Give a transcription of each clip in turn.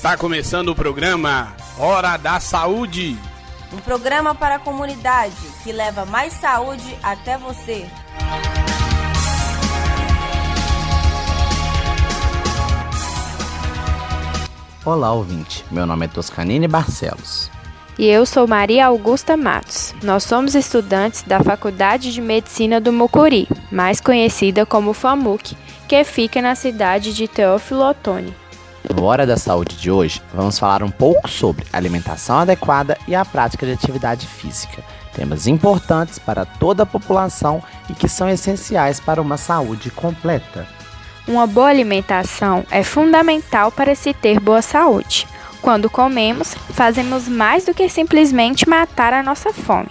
Está começando o programa Hora da Saúde. Um programa para a comunidade que leva mais saúde até você. Olá, ouvinte. Meu nome é Toscanini Barcelos. E eu sou Maria Augusta Matos. Nós somos estudantes da Faculdade de Medicina do Mucuri, mais conhecida como FAMUC, que fica na cidade de Teófilo Otoni. No Hora da Saúde de hoje, vamos falar um pouco sobre alimentação adequada e a prática de atividade física. Temas importantes para toda a população e que são essenciais para uma saúde completa. Uma boa alimentação é fundamental para se ter boa saúde. Quando comemos, fazemos mais do que simplesmente matar a nossa fome.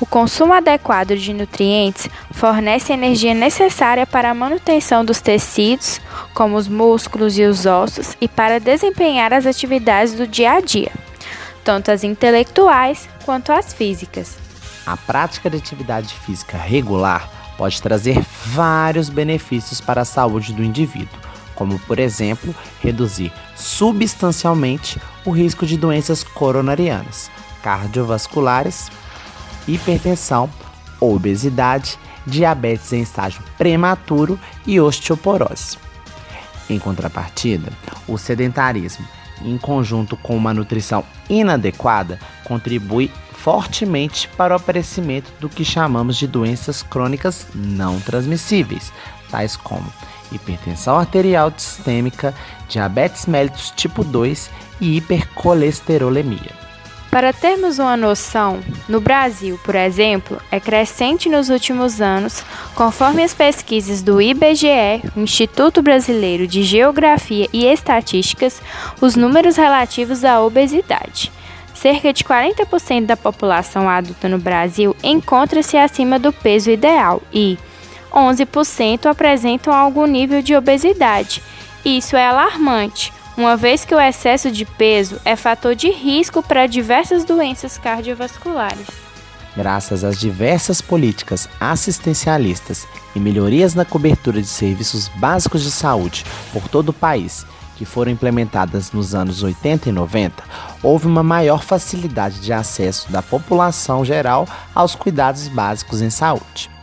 O consumo adequado de nutrientes fornece a energia necessária para a manutenção dos tecidos, como os músculos e os ossos, e para desempenhar as atividades do dia a dia, tanto as intelectuais quanto as físicas. A prática de atividade física regular pode trazer vários benefícios para a saúde do indivíduo como por exemplo reduzir substancialmente o risco de doenças coronarianas, cardiovasculares, hipertensão, obesidade, diabetes em estágio prematuro e osteoporose. Em contrapartida, o sedentarismo, em conjunto com uma nutrição inadequada, contribui fortemente para o aparecimento do que chamamos de doenças crônicas não transmissíveis, tais como hipertensão arterial sistêmica, diabetes mellitus tipo 2 e hipercolesterolemia. Para termos uma noção, no Brasil, por exemplo, é crescente nos últimos anos, conforme as pesquisas do IBGE, Instituto Brasileiro de Geografia e Estatísticas, os números relativos à obesidade. Cerca de 40% da população adulta no Brasil encontra-se acima do peso ideal e, 11% apresentam algum nível de obesidade. Isso é alarmante, uma vez que o excesso de peso é fator de risco para diversas doenças cardiovasculares. Graças às diversas políticas assistencialistas e melhorias na cobertura de serviços básicos de saúde por todo o país, que foram implementadas nos anos 80 e 90, houve uma maior facilidade de acesso da população geral aos cuidados básicos em saúde.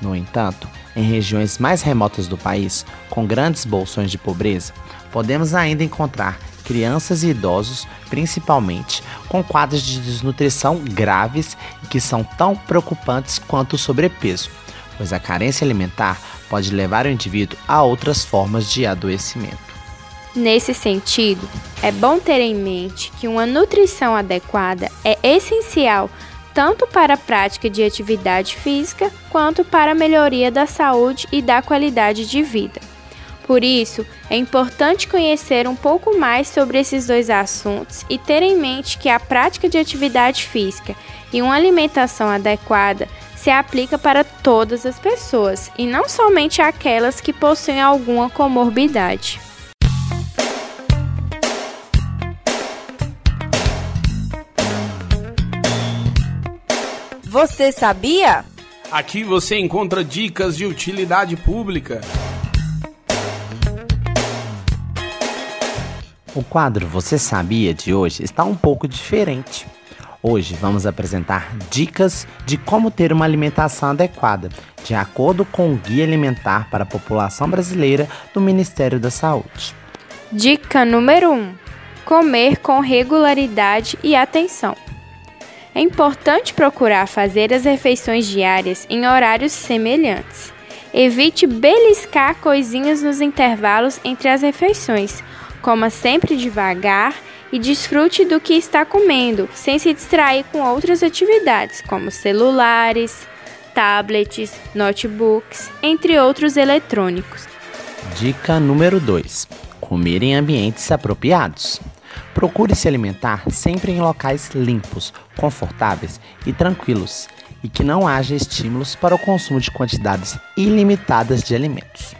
No entanto, em regiões mais remotas do país, com grandes bolsões de pobreza, podemos ainda encontrar crianças e idosos, principalmente, com quadros de desnutrição graves e que são tão preocupantes quanto o sobrepeso, pois a carência alimentar pode levar o indivíduo a outras formas de adoecimento. Nesse sentido, é bom ter em mente que uma nutrição adequada é essencial tanto para a prática de atividade física quanto para a melhoria da saúde e da qualidade de vida. Por isso, é importante conhecer um pouco mais sobre esses dois assuntos e ter em mente que a prática de atividade física e uma alimentação adequada se aplica para todas as pessoas e não somente aquelas que possuem alguma comorbidade. Você sabia? Aqui você encontra dicas de utilidade pública. O quadro Você Sabia de hoje está um pouco diferente. Hoje vamos apresentar dicas de como ter uma alimentação adequada, de acordo com o Guia Alimentar para a População Brasileira do Ministério da Saúde. Dica número 1: Comer com regularidade e atenção. É importante procurar fazer as refeições diárias em horários semelhantes. Evite beliscar coisinhas nos intervalos entre as refeições. Coma sempre devagar e desfrute do que está comendo, sem se distrair com outras atividades, como celulares, tablets, notebooks, entre outros eletrônicos. Dica número 2: Comer em ambientes apropriados. Procure se alimentar sempre em locais limpos, confortáveis e tranquilos e que não haja estímulos para o consumo de quantidades ilimitadas de alimentos.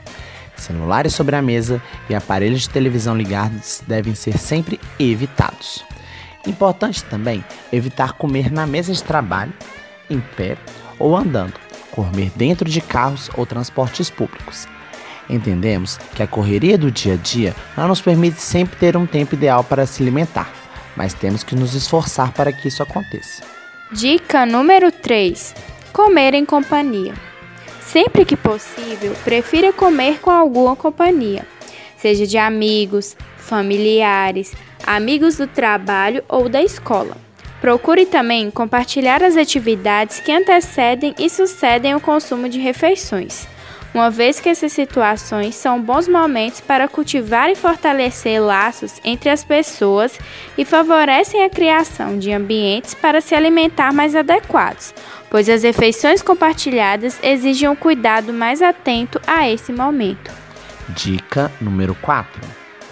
Celulares sobre a mesa e aparelhos de televisão ligados devem ser sempre evitados. Importante também evitar comer na mesa de trabalho, em pé ou andando, comer dentro de carros ou transportes públicos. Entendemos que a correria do dia a dia não nos permite sempre ter um tempo ideal para se alimentar, mas temos que nos esforçar para que isso aconteça. Dica número 3: Comer em companhia. Sempre que possível, prefira comer com alguma companhia, seja de amigos, familiares, amigos do trabalho ou da escola. Procure também compartilhar as atividades que antecedem e sucedem o consumo de refeições, uma vez que essas situações são bons momentos para cultivar e fortalecer laços entre as pessoas e favorecem a criação de ambientes para se alimentar mais adequados, pois as refeições compartilhadas exigem um cuidado mais atento a esse momento. Dica número 4: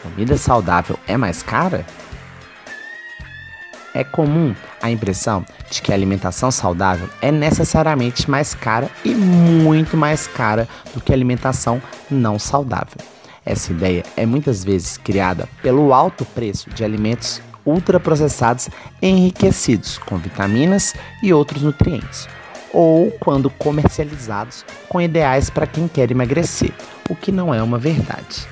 Comida saudável é mais cara? É comum a impressão de que a alimentação saudável é necessariamente mais cara e muito mais cara do que a alimentação não saudável. Essa ideia é muitas vezes criada pelo alto preço de alimentos ultraprocessados enriquecidos com vitaminas e outros nutrientes, ou quando comercializados com ideais para quem quer emagrecer, o que não é uma verdade.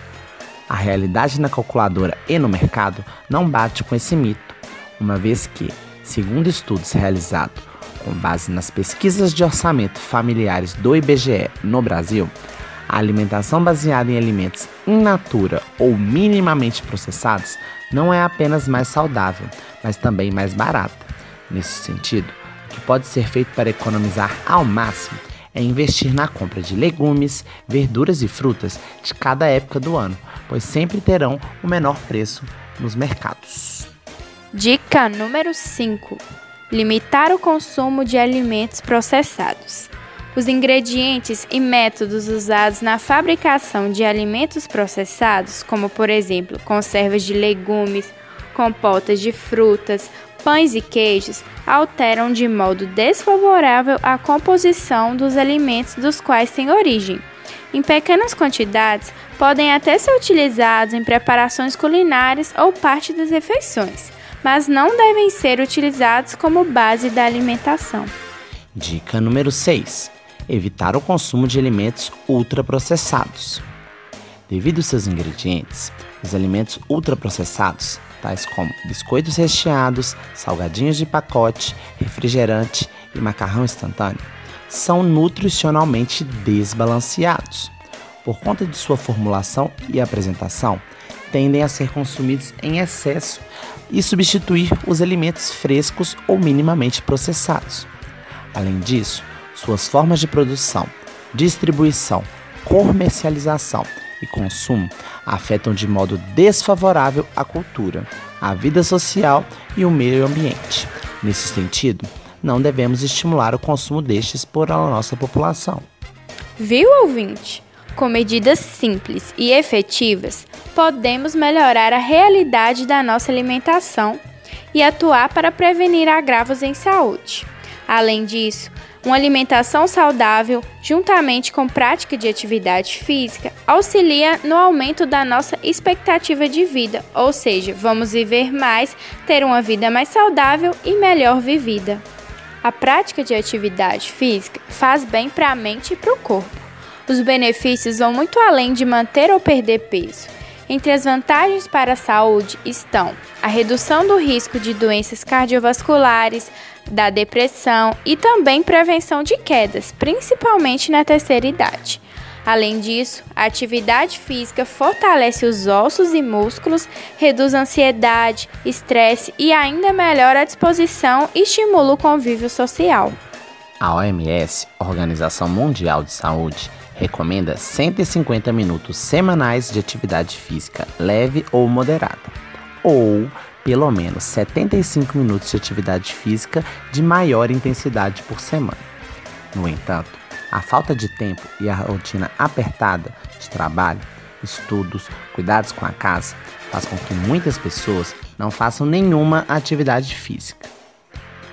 A realidade na calculadora e no mercado não bate com esse mito uma vez que, segundo estudos realizados com base nas pesquisas de orçamento familiares do IBGE no Brasil, a alimentação baseada em alimentos in natura ou minimamente processados não é apenas mais saudável, mas também mais barata. Nesse sentido, o que pode ser feito para economizar ao máximo é investir na compra de legumes, verduras e frutas de cada época do ano, pois sempre terão o menor preço nos mercados. Dica número 5: limitar o consumo de alimentos processados. Os ingredientes e métodos usados na fabricação de alimentos processados, como por exemplo conservas de legumes, compotas de frutas, pães e queijos, alteram de modo desfavorável a composição dos alimentos dos quais têm origem. Em pequenas quantidades, podem até ser utilizados em preparações culinárias ou parte das refeições mas não devem ser utilizados como base da alimentação. Dica número 6: evitar o consumo de alimentos ultraprocessados. Devido aos seus ingredientes, os alimentos ultraprocessados, tais como biscoitos recheados, salgadinhos de pacote, refrigerante e macarrão instantâneo, são nutricionalmente desbalanceados. Por conta de sua formulação e apresentação, tendem a ser consumidos em excesso e substituir os alimentos frescos ou minimamente processados. Além disso, suas formas de produção, distribuição, comercialização e consumo afetam de modo desfavorável a cultura, a vida social e o meio ambiente. Nesse sentido, não devemos estimular o consumo destes por a nossa população. Viu, ouvinte? Com medidas simples e efetivas, podemos melhorar a realidade da nossa alimentação e atuar para prevenir agravos em saúde. Além disso, uma alimentação saudável, juntamente com prática de atividade física, auxilia no aumento da nossa expectativa de vida, ou seja, vamos viver mais, ter uma vida mais saudável e melhor vivida. A prática de atividade física faz bem para a mente e para o corpo. Os benefícios vão muito além de manter ou perder peso. Entre as vantagens para a saúde estão a redução do risco de doenças cardiovasculares, da depressão e também prevenção de quedas, principalmente na terceira idade. Além disso, a atividade física fortalece os ossos e músculos, reduz ansiedade, estresse e ainda melhora a disposição e estimula o convívio social. A OMS, Organização Mundial de Saúde, recomenda 150 minutos semanais de atividade física leve ou moderada, ou pelo menos 75 minutos de atividade física de maior intensidade por semana. No entanto, a falta de tempo e a rotina apertada de trabalho, estudos, cuidados com a casa faz com que muitas pessoas não façam nenhuma atividade física.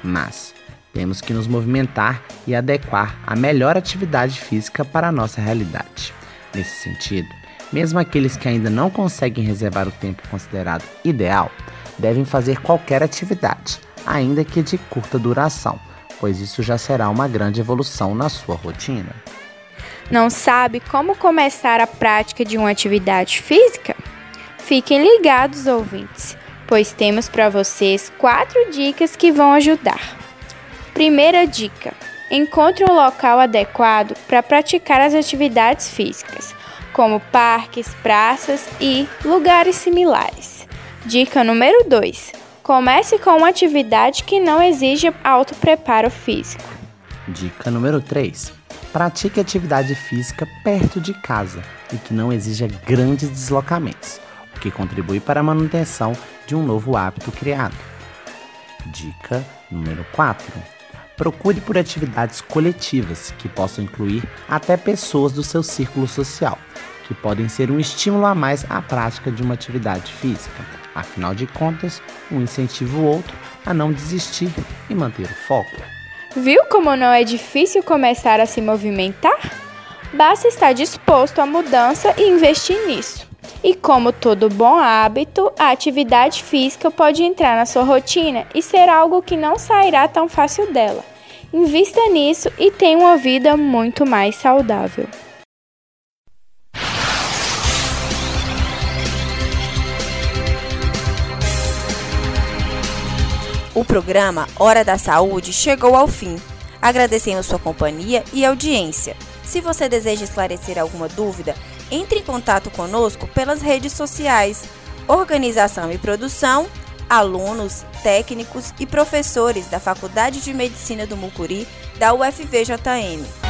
Mas temos que nos movimentar e adequar a melhor atividade física para a nossa realidade. Nesse sentido, mesmo aqueles que ainda não conseguem reservar o tempo considerado ideal, devem fazer qualquer atividade, ainda que de curta duração, pois isso já será uma grande evolução na sua rotina. Não sabe como começar a prática de uma atividade física? Fiquem ligados, ouvintes, pois temos para vocês quatro dicas que vão ajudar. Primeira dica: encontre um local adequado para praticar as atividades físicas, como parques, praças e lugares similares. Dica número 2: comece com uma atividade que não exija alto preparo físico. Dica número 3: pratique atividade física perto de casa e que não exija grandes deslocamentos, o que contribui para a manutenção de um novo hábito criado. Dica número 4: procure por atividades coletivas que possam incluir até pessoas do seu círculo social, que podem ser um estímulo a mais à prática de uma atividade física. Afinal de contas, um incentiva o outro a não desistir e manter o foco. Viu como não é difícil começar a se movimentar? Basta estar disposto à mudança e investir nisso. E como todo bom hábito, a atividade física pode entrar na sua rotina e ser algo que não sairá tão fácil dela. Invista nisso e tenha uma vida muito mais saudável. O programa Hora da Saúde chegou ao fim. Agradecemos sua companhia e audiência. Se você deseja esclarecer alguma dúvida, entre em contato conosco pelas redes sociais. Organização e produção, alunos, técnicos e professores da Faculdade de Medicina do Mucuri da UFVJM.